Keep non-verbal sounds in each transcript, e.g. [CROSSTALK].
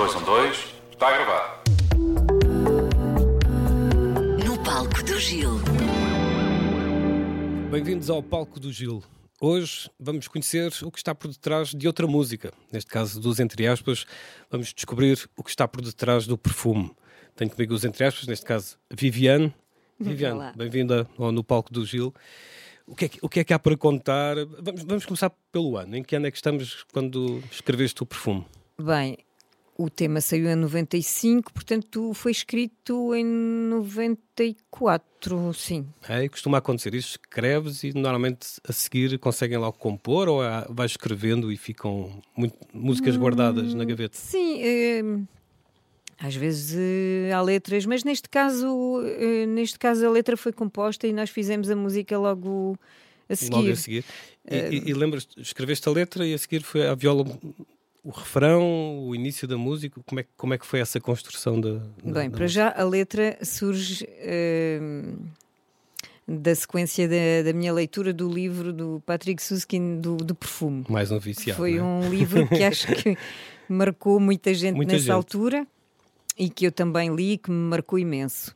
dois, um, dois. Está a gravar. No palco do Gil. Bem-vindos ao Palco do Gil. Hoje vamos conhecer o que está por detrás de outra música. Neste caso, dos entre aspas, vamos descobrir o que está por detrás do perfume. Tenho comigo os entre aspas, neste caso, Viviane. Viviane, bem-vinda ao- no Palco do Gil. O que, é que, o que é que há para contar? Vamos, vamos começar pelo ano. Em que ano é que estamos quando escreveste o perfume? Bem, o tema saiu em 95, portanto foi escrito em 94, sim. É, e costuma acontecer isso, escreves e normalmente a seguir conseguem logo compor ou há- vais escrevendo e ficam muito- músicas guardadas na gaveta? Sim, eh, às vezes eh, há letras, mas neste caso, eh, neste caso a letra foi composta e nós fizemos a música logo a seguir. Logo a seguir. E, e, e lembras, escreveste a letra e a seguir foi a viola, o refrão, o início da música. Como é, que- como é que foi essa construção da. da- Bem, da para já a letra surge eh, da sequência da, da minha leitura do livro do Patrick Susskind do, do Perfume. Mais um viciado. Foi é? um livro que acho que [LAUGHS] marcou muita gente Muita nessa gente. altura e que eu também li que me marcou imenso.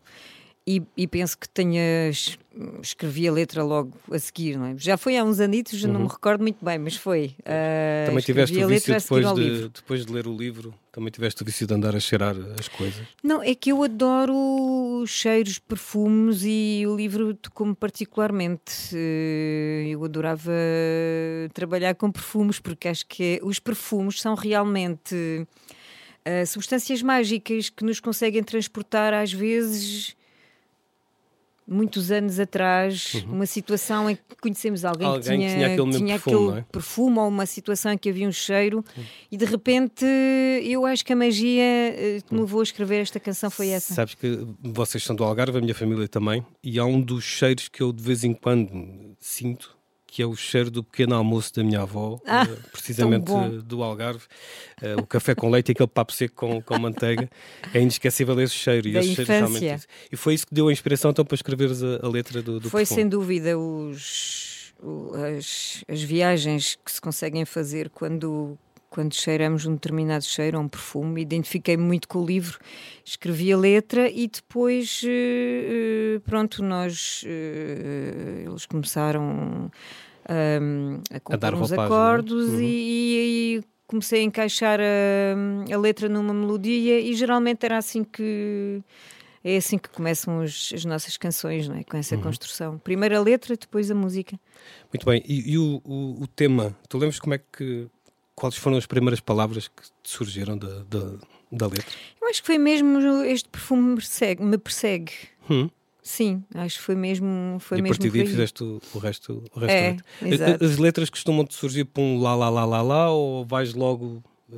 E, e penso que tenha es- escrevi a letra logo a seguir, não é? Já foi há uns anitos, já não me recordo muito bem, mas foi. Uhum. Também tiveste o vício depois de, livro. depois de ler o livro, também tiveste o vício de andar a cheirar as coisas. Não, é que eu adoro cheiros, perfumes e o livro tocou-me particularmente. Eh, Eu adorava trabalhar com perfumes porque acho que os perfumes são realmente eh, substâncias mágicas que nos conseguem transportar às vezes muitos anos atrás uma situação em que conhecemos alguém, Uhum. Alguém que que tinha, tinha aquele tinha perfume, aquele é? perfume ou uma situação em que havia um cheiro e de repente eu acho que a magia eh, que me levou a escrever esta canção foi essa. Sabes que vocês são do Algarve, a minha família também, e há um dos cheiros que eu de vez em quando sinto, que é o cheiro do pequeno almoço da minha avó, [LAUGHS] Ah, eh, precisamente do Algarve. Eh, o café com leite e aquele papo seco com, com manteiga. É inesquecível esse cheiro. Da e, esse cheiro infância. isso. e foi isso que deu a inspiração então para escreveres a, a letra do, do Foi perfume. sem dúvida os, as, as viagens que se conseguem fazer quando, quando cheiramos um determinado cheiro, um perfume. Identifiquei-me muito com o livro, escrevi a letra e depois, eh, eh, pronto, nós, eh, eles começaram hum, a compor dar uns roupagem, não é? acordos Uhum. e, e- comecei a encaixar a, a letra numa melodia e geralmente era assim que é assim que começam os- as nossas canções, não é? Com Uhum. essa construção. Primeiro a letra, depois a música. Muito bem. E, e o, o, o tema, tu lembras como é que. Quais foram as primeiras palavras que te surgiram da, da, da letra? Eu acho que foi mesmo este perfume me persegue. Me persegue. Hum. Sim, acho que foi mesmo, foi e a mesmo partir por daí aí. fizeste o, o resto, o resto É, da letra. A- exato. a- As letras costumam te surgir por um lá, lá, lá, lá, lá, ou vais logo eh,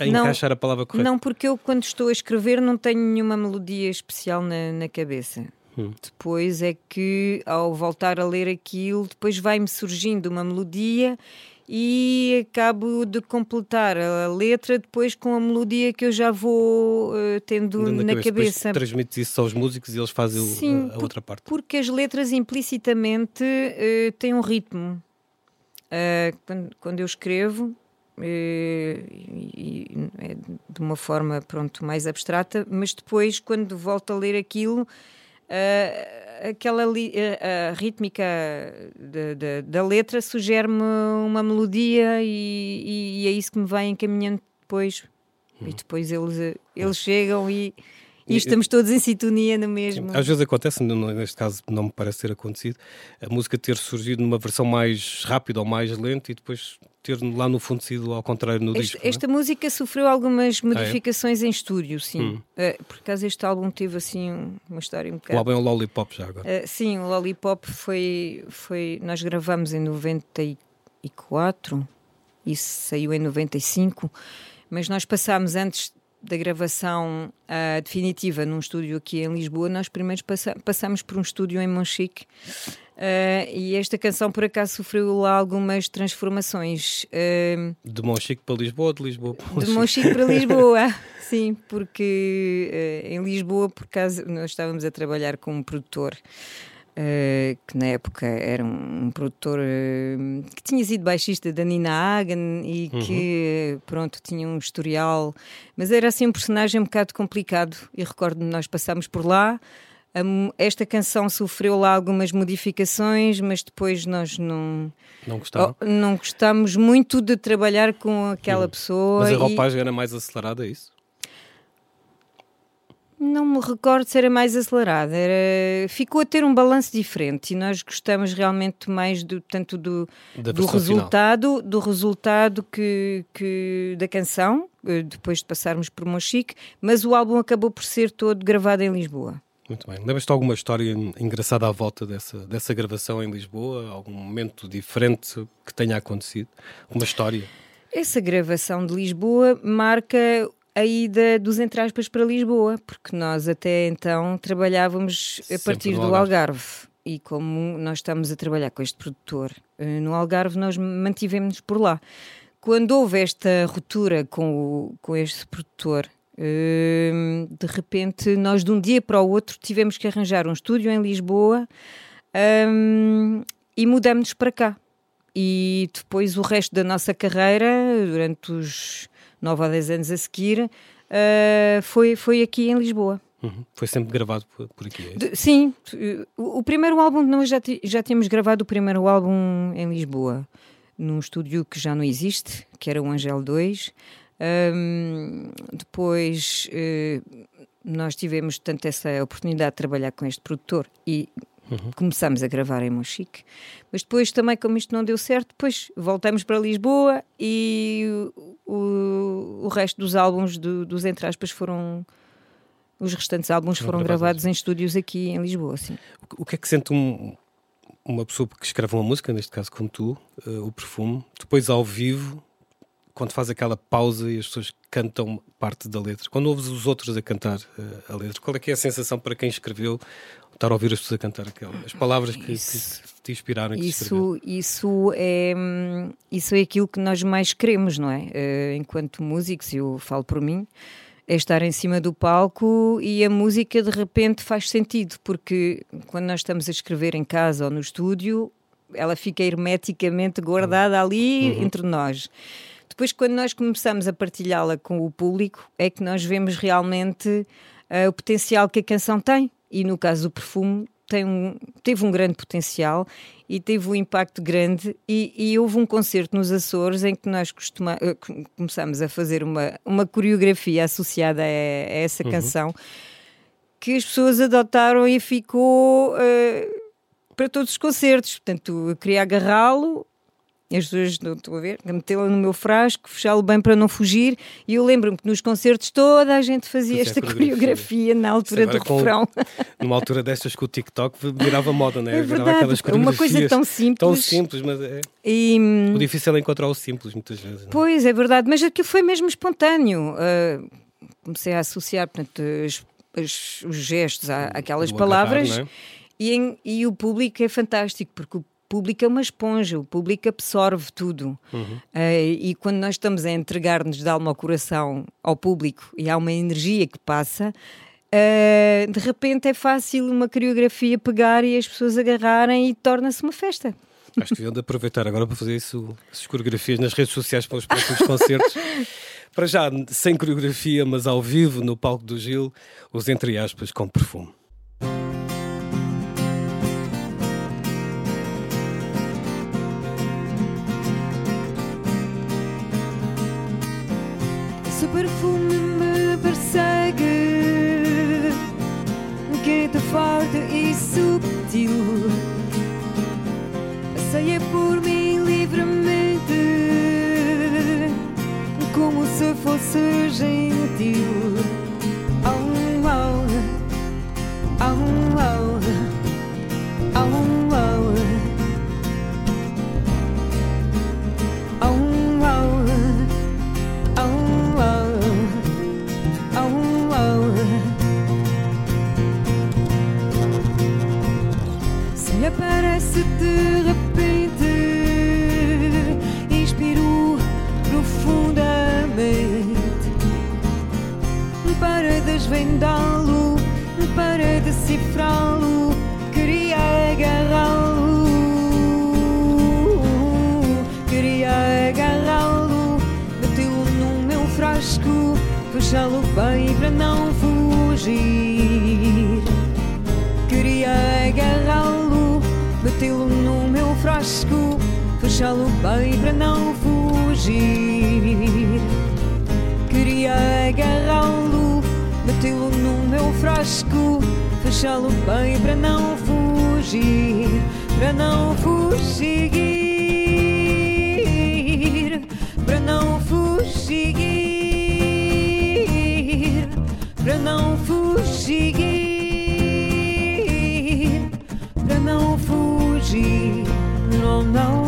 a Não, encaixar a palavra correta? Não, porque eu quando estou a escrever não tenho nenhuma melodia especial na, na cabeça. Hum. Depois é que ao voltar a ler aquilo, depois vai-me surgindo uma melodia e acabo de completar a letra depois com a melodia que eu já vou eh, tendo na, Depois cabeça. transmites isso aos músicos e eles fazem o- Sim, a, a outra parte. Porque as letras implicitamente eh, têm um ritmo. Ah, quando, quando eu escrevo, e, e é de uma forma pronto, mais abstrata, mas depois, quando volto a ler aquilo, ah, aquela li- a rítmica da, da, da letra sugere-me uma melodia e, e- e é isso que me vai encaminhando depois. E depois eles, eh, eles chegam e, e estamos todos em sintonia no mesmo. Às vezes acontece, neste caso não me parece ter acontecido, a música ter surgido numa versão mais rápida ou mais lenta e depois ter lá no fundo sido ao contrário no Este- disco. é? esta música sofreu algumas modificações em estúdio, sim. Hum. Eh, por acaso este álbum teve assim um- uma história um O bocado. álbum é um lollipop já agora. Eh, sim, o Lollipop foi, foi. Nós gravamos em 94, isso saiu em 95, mas nós passámos antes da gravação ah, definitiva num estúdio aqui em Lisboa, nós primeiro passa, passámos por um estúdio em Monchique ah, e esta canção por acaso sofreu lá algumas transformações. Ah, De Monchique para Lisboa ou de Lisboa para de Monchique? Monchique para Lisboa, [LAUGHS] [LAUGHS] sim, porque em Lisboa, por acaso, nós estávamos a trabalhar com um produtor Uh, que na época era um, um produtor uh, que tinha sido baixista da Nina Hagen e uhum. que, pronto, tinha um historial, mas era assim um personagem um bocado complicado. E recordo-me, nós passámos por lá. Um, esta canção sofreu lá algumas modificações, mas depois nós não não, oh, não gostamos muito de trabalhar com aquela uhum. pessoa. Mas a roupagem e... era mais acelerada, é isso? Não me recordo se era mais acelerada. Era... Ficou a ter um balanço diferente e nós gostamos realmente mais do tanto do, do resultado, final. do resultado que, que da canção, eh, depois de passarmos por Mochique, mas o álbum acabou por ser todo gravado em Lisboa. Muito bem. Lembras-te alguma história engraçada à volta dessa, dessa gravação em Lisboa? Algum momento diferente que tenha acontecido? Uma história? Essa gravação de Lisboa marca a ida dos entre aspas para Lisboa, porque nós até então trabalhávamos a Sempre partir do Algarve. Algarve. E como nós estamos a trabalhar com este produtor eh, no Algarve, nós mantivemos-nos por lá. Quando houve esta ruptura com, o, com este produtor, eh, de repente, nós de um dia para o outro tivemos que arranjar um estúdio em Lisboa um, ehm, e mudamos-nos para cá. E depois o resto da nossa carreira, durante os 9 a 10 anos a seguir, uh, foi, foi aqui em Lisboa. Uhum. Foi sempre gravado por, por aqui? É de, sim, o, o, primeiro álbum, nós já, já tínhamos gravado o primeiro álbum em Lisboa, num estúdio que já não existe, que era o Angel 2. Um, depois uh, nós tivemos tanto essa oportunidade de trabalhar com este produtor e Uhum. Começámos a gravar em Monchique, mas depois também, como isto não deu certo, depois voltamos para Lisboa e o, o resto dos álbuns do, dos Entre Aspas foram. Os restantes álbuns foram gravados em estúdios aqui em Lisboa, sim. O que é que sente um, uma pessoa que escreve uma música, neste caso como tu, uh, o perfume, depois ao vivo, quando faz aquela pausa e as pessoas cantam parte da letra, quando ouves os outros a cantar uh, a letra, qual é que é a sensação para quem escreveu estar a ouvir as pessoas a cantar aquelas, as palavras que, que te inspiraram? Que isso, isso, é, isso é aquilo que nós mais queremos, não é? Uh, enquanto músicos, eu falo por mim, é estar em cima do palco e a música de repente faz sentido, porque quando nós estamos a escrever em casa ou no estúdio, ela fica hermeticamente guardada ali uhum. entre nós. Depois, quando nós começamos a partilhá-la com o público, é que nós vemos realmente uh, o potencial que a canção tem e no caso do perfume tem um, teve um grande potencial e teve um impacto grande e, e houve um concerto nos Açores em que nós costuma, eh, começamos a fazer uma, uma coreografia associada a, a essa uhum. canção que as pessoas adotaram e ficou uh, para todos os concertos. Portanto, eu queria agarrá-lo as pessoas, estou a ver, metê-la no meu frasco, fechá-lo bem para não fugir. E eu lembro-me que nos concertos toda a gente fazia esta coreografia. coreografia na altura do com, refrão. Numa altura destas que o TikTok virava moda, não é? é virava aquelas coreografias. Uma coisa tão simples. Tão simples, mas é. E, o difícil é encontrar o simples, muitas vezes. É? Pois, é verdade, mas aquilo foi mesmo espontâneo. Uh, comecei a associar portanto, as, as, os gestos à, àquelas palavras. Agarrar, é? E, em, e, o público é fantástico, porque o público é uma esponja, o público absorve tudo. Uhum. Uh, e quando nós estamos a entregar-nos de alma ao coração ao público e há uma energia que passa, uh, de repente é fácil uma coreografia pegar e as pessoas agarrarem e torna-se uma festa. Acho que deviam de aproveitar agora para fazer isso, essas coreografias nas redes sociais para os próximos [LAUGHS] concertos. Para já, sem coreografia, mas ao vivo, no palco do Gil, os entre aspas com perfume. perfume fechá-lo bem para não fugir. Queria agarrá-lo, metê-lo no meu frasco, fechá-lo bem para não fugir. Queria agarrá-lo, metê-lo no meu frasco, fechá-lo bem para não fugir, para não fugir. fugir, não fugir, para não fugir, não, não.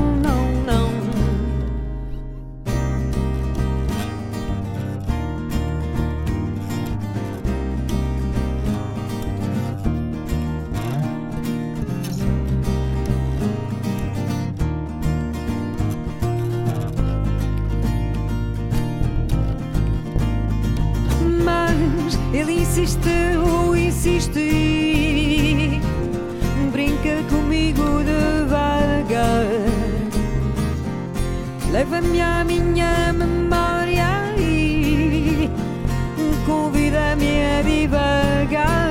Leva-me à minha memória e convida-me a divagar.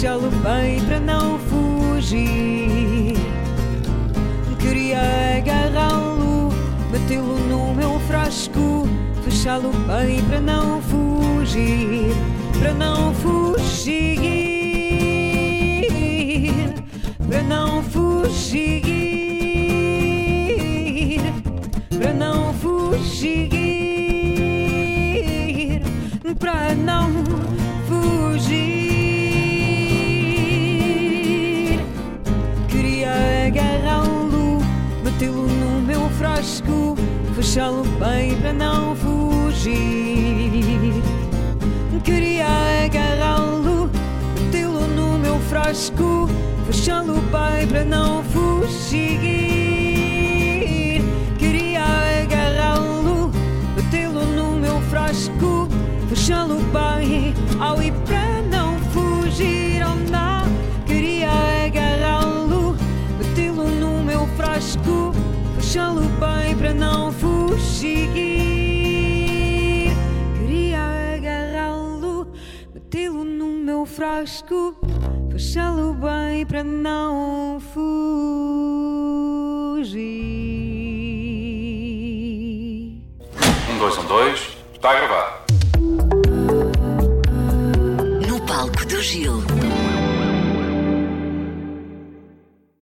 fechá-lo bem para não fugir. Queria agarrá-lo, metê-lo no meu frasco, fechá-lo bem para não fugir, para não fugir, para não fugir, fechá-lo bem para não fugir. Queria agarrá-lo, metê-lo no meu frasco, frasco, fechá-lo bem para não fugir. Um, dois, um, dois, está a gravar. No palco do Gil.